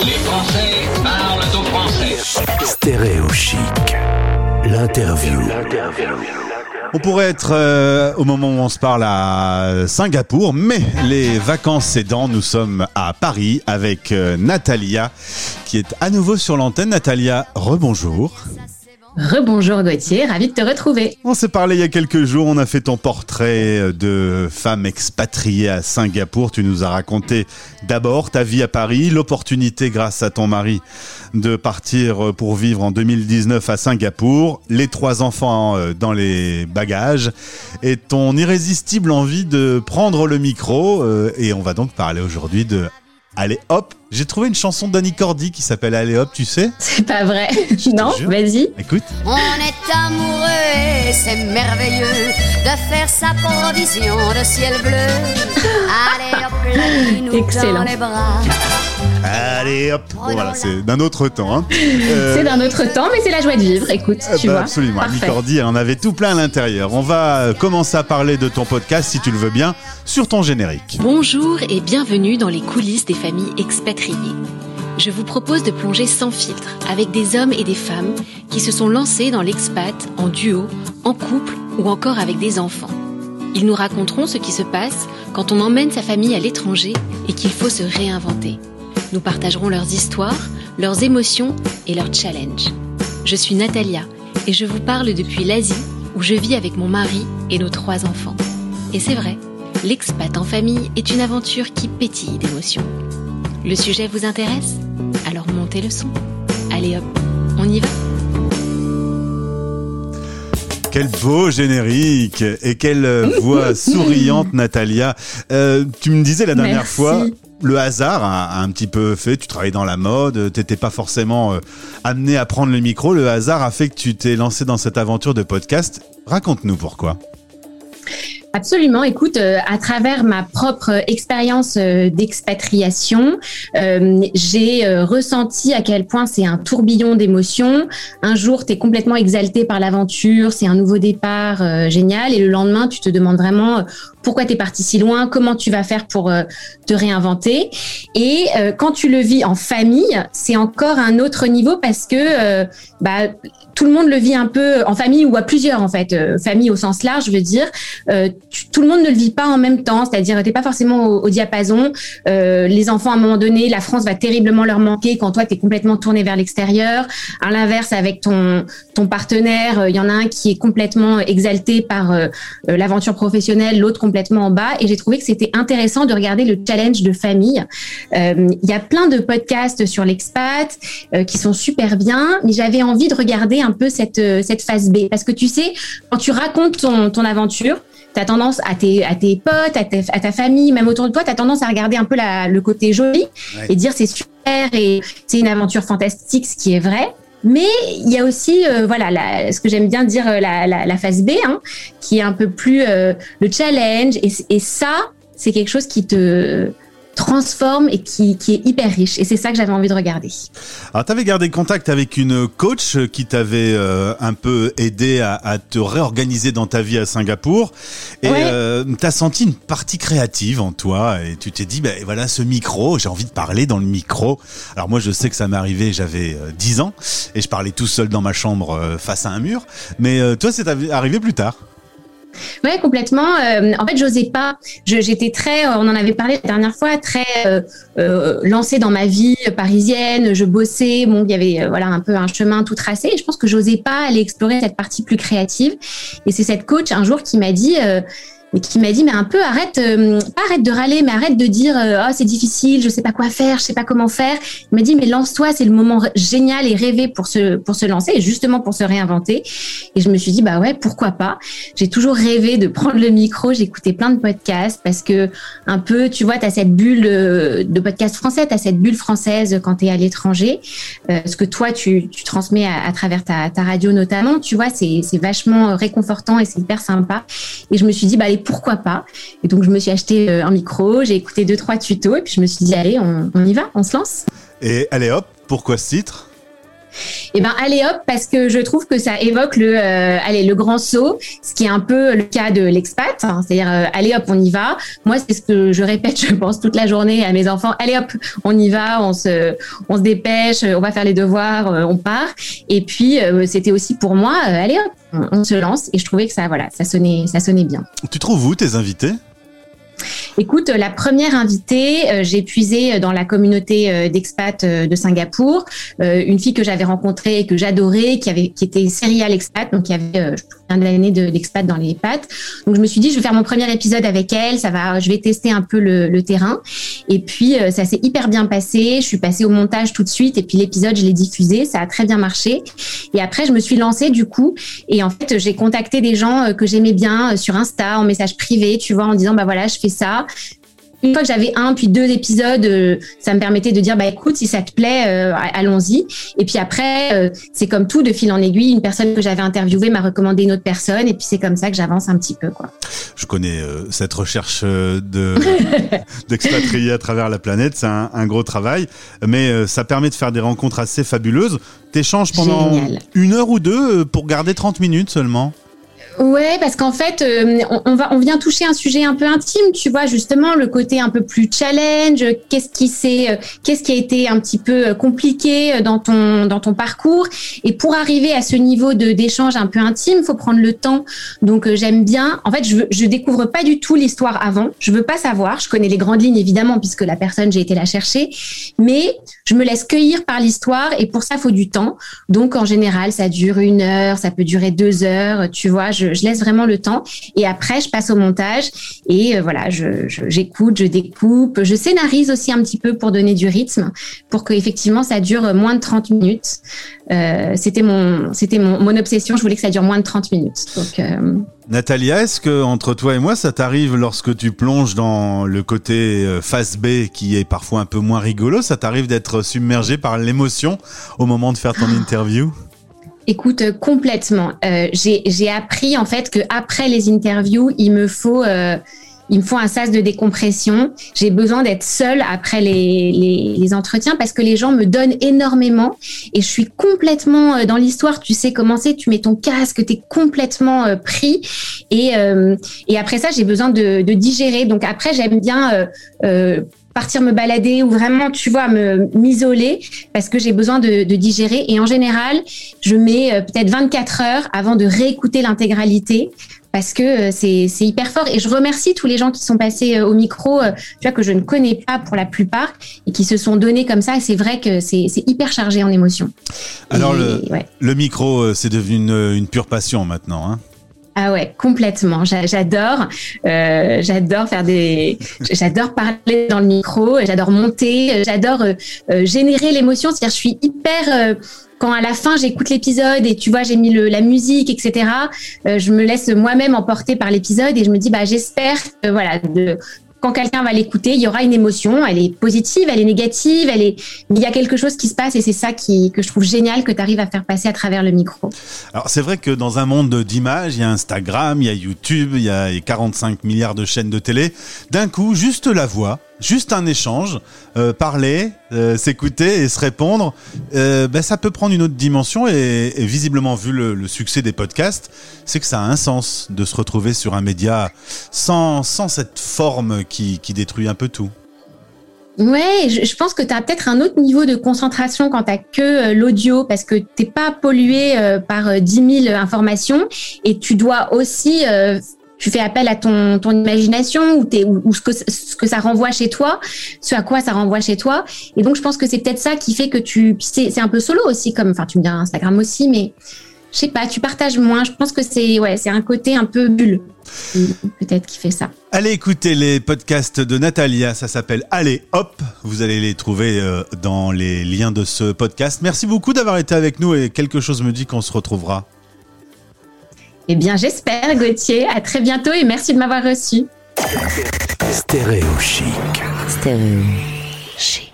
Les Français parlent au français. Stéréo chic. L'interview. On pourrait être euh, au moment où on se parle à Singapour, mais les vacances aidant, nous sommes à Paris avec euh, Natalia qui est à nouveau sur l'antenne. Natalia, rebonjour. Rebonjour Gauthier, ravi de te retrouver. On s'est parlé il y a quelques jours, on a fait ton portrait de femme expatriée à Singapour. Tu nous as raconté d'abord ta vie à Paris, l'opportunité grâce à ton mari de partir pour vivre en 2019 à Singapour, les trois enfants euh, dans les bagages et ton irrésistible envie de prendre le micro. Euh, et on va donc parler aujourd'hui de Allez hop, j'ai trouvé une chanson d'Annie Cordy qui s'appelle Allez hop, tu sais C'est pas vrai. non, vas-y. Écoute. On est amoureux et c'est merveilleux de faire sa provision de ciel bleu. Allez hop, la nous dans les bras. Allez hop. Bon, voilà, c'est d'un autre temps. Hein. Euh, C'est d'un autre temps, mais c'est la joie de vivre. Écoute, euh, tu bah, vois. absolument. Cordy, elle en avait tout plein à l'intérieur. On va euh, commencer à parler de ton podcast, si tu le veux bien, sur ton générique. Bonjour et bienvenue dans les coulisses des familles expatriées. Je vous propose de plonger sans filtre avec des hommes et des femmes qui se sont lancés dans l'expat en duo, en couple ou encore avec des enfants. Ils nous raconteront ce qui se passe quand on emmène sa famille à l'étranger et qu'il faut se réinventer. Nous partagerons leurs histoires, leurs émotions et leurs challenges. Je suis Natalia et je vous parle depuis l'Asie où je vis avec mon mari et nos trois enfants. Et c'est vrai, l'expat en famille est une aventure qui pétille d'émotions. Le sujet vous intéresse? Alors montez le son. Allez hop, on y va Quel beau générique et quelle euh, voix souriante, Natalia. Euh, tu me disais la dernière Merci. fois, le hasard a, a un petit peu fait. Tu travaillais dans la mode, t'étais pas forcément euh, amené à prendre le micro. Le hasard a fait que tu t'es lancé dans cette aventure de podcast. Raconte-nous pourquoi. Absolument. Écoute, euh, à travers ma propre expérience euh, d'expatriation, euh, j'ai ressenti à quel point c'est un tourbillon d'émotions. Un jour, tu es complètement exalté par l'aventure, c'est un nouveau départ génial, et le lendemain, tu te demandes vraiment pourquoi tu es parti si loin, comment tu vas faire pour te réinventer. Et quand tu le vis en famille, c'est encore un autre niveau parce que bah, tout le monde le vit un peu en famille ou à plusieurs en fait, euh, famille au sens large, je veux dire. Euh, tout le monde ne le vit pas en même temps, c'est-à-dire t'es pas forcément au, au diapason. Euh, les enfants à un moment donné, la France va terriblement leur manquer quand toi tu es complètement tourné vers l'extérieur. À l'inverse, avec ton ton partenaire, il y en a un qui est complètement exalté par l'aventure professionnelle, l'autre complètement en bas. Et j'ai trouvé que c'était intéressant de regarder le challenge de famille. Il y a plein de podcasts sur l'expat qui sont super bien, mais j'avais envie de regarder un peu cette, euh, cette phase B. Parce que tu sais, quand tu racontes ton, ton aventure, tu as tendance à tes, à tes potes, à, tes- à ta famille, même autour de toi, tu as tendance à regarder un peu la, le côté joli Ouais. et dire c'est super et c'est une aventure fantastique, ce qui est vrai. Mais il y a aussi, euh, voilà, la- ce que j'aime bien dire, euh, la, la, la phase B, hein, qui est un peu plus euh, le challenge. Et, et ça, c'est quelque chose qui te transforme et qui, qui est hyper riche. Et c'est ça que j'avais envie de regarder. Alors, tu avais gardé contact avec une coach qui t'avait euh, un peu aidé à, à te réorganiser dans ta vie à Singapour. Et Ouais. euh, tu as senti une partie créative en toi. Et tu t'es dit, ben voilà, ce micro, j'ai envie de parler dans le micro. Alors moi, je sais que ça m'est arrivé, j'avais euh, 10 ans. Et je parlais tout seul dans ma chambre euh, face à un mur. Mais euh, toi, c'est arrivé plus tard. Ouais, complètement. Euh, en fait, j'osais pas. J'étais très, euh, on en avait parlé la dernière fois, très euh, euh, lancée dans ma vie parisienne. Je bossais. Bon, il y avait euh, voilà un peu un chemin tout tracé. Et je pense que j'osais pas aller explorer cette partie plus créative. Et c'est cette coach un jour qui m'a dit. Qui m'a dit mais un peu arrête euh, pas arrête de râler mais arrête de dire euh, oh c'est difficile je sais pas quoi faire je sais pas comment faire. Il m'a dit mais lance-toi c'est le moment génial et rêvé pour se pour se lancer et justement pour se réinventer. Et je me suis dit bah ouais pourquoi pas. J'ai toujours rêvé de prendre le micro écouté plein de podcasts parce que un peu tu vois tu as cette bulle de podcast français tu as cette bulle française quand tu es à l'étranger. Euh, ce que toi tu, tu transmets à, à travers ta, ta radio notamment tu vois c'est c'est vachement réconfortant et c'est hyper sympa. Et je me suis dit bah allez pourquoi pas. Et donc je me suis acheté euh, un micro j'ai écouté deux trois tutos et puis je me suis dit allez on, on y va on se lance. Et allez hop, pourquoi ce titre? Eh ben allez hop parce que je trouve que ça évoque le euh, allez le grand saut, ce qui est un peu le cas de l'expat, hein. c'est-à-dire euh, allez hop on y va. Moi c'est ce que je répète je pense toute la journée à mes enfants, allez hop on y va, on se on se dépêche, on va faire les devoirs, euh, on part. Et puis c'était aussi pour moi allez hop on, se lance et je trouvais que ça voilà ça sonnait ça sonnait bien. Tu trouves où tes invités? Écoute, la première invitée, euh, j'ai puisé dans la communauté euh, d'expat euh, de Singapour, une fille que j'avais rencontrée et que j'adorais, qui avait, qui était serial expat, donc qui avait un année d'expat dans les pattes. Donc je me suis dit, je vais faire mon premier épisode avec elle, ça va, je vais tester un peu le, le terrain. Et puis ça s'est hyper bien passé. Je suis passée au montage tout de suite, et puis l'épisode je l'ai diffusé, ça a très bien marché. Et après je me suis lancée du coup, et en fait j'ai contacté des gens que j'aimais bien sur Insta en message privé, tu vois, en disant bah voilà je fais ça. Une fois que j'avais un puis deux épisodes, euh, ça me permettait de dire bah écoute si ça te plaît, euh, allons-y. Et puis après, euh, c'est comme tout de fil en aiguille. Une personne que j'avais interviewée m'a recommandé une autre personne et puis c'est comme ça que j'avance un petit peu quoi. Je connais cette recherche de d'expatriés à travers la planète, c'est un, un, gros travail, mais ça permet de faire des rencontres assez fabuleuses. T'échanges pendant une heure ou deux pour garder 30 minutes seulement. Ouais, parce qu'en fait, euh, on, va, on vient toucher un sujet un peu intime, tu vois, justement le côté un peu plus challenge. Qu'est-ce qui s'est, euh, qu'est-ce qui a été un petit peu euh, compliqué dans ton dans ton parcours. Et pour arriver à ce niveau de d'échange un peu intime, faut prendre le temps. Donc j'aime bien. En fait, je je découvre pas du tout l'histoire avant. Je veux pas savoir. Je connais les grandes lignes évidemment puisque la personne j'ai été la chercher, mais je me laisse cueillir par l'histoire et pour ça faut du temps. Donc en général, ça dure une heure, ça peut durer deux heures. Tu vois, je je, laisse vraiment le temps. Et après, je passe au montage et euh, voilà, j'écoute, je, découpe, je scénarise aussi un petit peu pour donner du rythme, pour que effectivement ça dure moins de 30 minutes. Euh, c'était mon, c'était mon, mon, obsession. Je voulais que ça dure moins de 30 minutes. Donc euh, Natalia, est-ce que entre toi et moi, ça t'arrive lorsque tu plonges dans le côté face B qui est parfois un peu moins rigolo, ça t'arrive d'être submergé par l'émotion au moment de faire ton interview? Écoute, euh, complètement. Euh, j'ai appris en fait que après les interviews, il me faut euh, il me faut un sas de décompression. J'ai besoin d'être seule après les, les, les, entretiens parce que les gens me donnent énormément et je suis complètement euh, dans l'histoire. Tu sais comment c'est, tu mets ton casque, tu es complètement euh, pris et, et après ça, j'ai besoin de, de, digérer. Donc après, j'aime bien partir me balader ou vraiment, tu vois, me m'isoler parce que j'ai besoin de, de, digérer. Et en général, je mets euh, peut-être 24 heures avant de réécouter l'intégralité parce que euh, c'est hyper fort. Et je remercie tous les gens qui sont passés euh, au micro, tu vois, que je ne connais pas pour la plupart et qui se sont donnés comme ça. C'est vrai que c'est hyper chargé en émotions. Alors, le, le, micro, c'est devenu une, une pure passion maintenant. Hein ah ouais, complètement. J'adore, euh, j'adore faire des, j'adore parler dans le micro, j'adore monter, j'adore euh, euh, générer l'émotion. C'est-à-dire, je suis hyper euh, quand à la fin j'écoute l'épisode et tu vois j'ai mis le, la musique etc je me laisse moi-même emporter par l'épisode et je me dis bah j'espère que voilà quand quelqu'un va l'écouter, il y aura une émotion, elle est positive, elle est négative, elle est, il y a quelque chose qui se passe et c'est ça que je trouve génial que tu arrives à faire passer à travers le micro. Alors c'est vrai que dans un monde d'images, il y a Instagram, il y a YouTube, il y a 45 milliards de chaînes de télé. D'un coup, juste la voix, juste un échange, euh, parler, euh, s'écouter et se répondre, euh, ben, ça peut prendre une autre dimension et, visiblement vu le, succès des podcasts, c'est que ça a un sens de se retrouver sur un média sans, cette forme qui, qui détruit un peu tout. Ouais, je, pense que tu as peut-être un autre niveau de concentration quand tu que l'audio parce que t'es pas pollué par 10 000 informations et tu dois aussi tu fais appel à ton, imagination ou, ou, ce, que, ce que ça renvoie chez toi, ce à quoi ça renvoie chez toi. Et donc, je pense que c'est peut-être ça qui fait que tu... C'est un peu solo aussi, comme... Enfin, tu me dis Instagram aussi, mais je sais pas, tu partages moins. Je pense que c'est ouais, c'est un côté un peu bulle, peut-être qui fait ça. Allez écouter les podcasts de Natalia, ça s'appelle Allez Hop. Vous allez les trouver euh, dans les liens de ce podcast. Merci beaucoup d'avoir été avec nous et quelque chose me dit qu'on se retrouvera. Eh bien, j'espère, Gauthier. À très bientôt et merci de m'avoir reçu. Stéréo chic. Stéréo chic.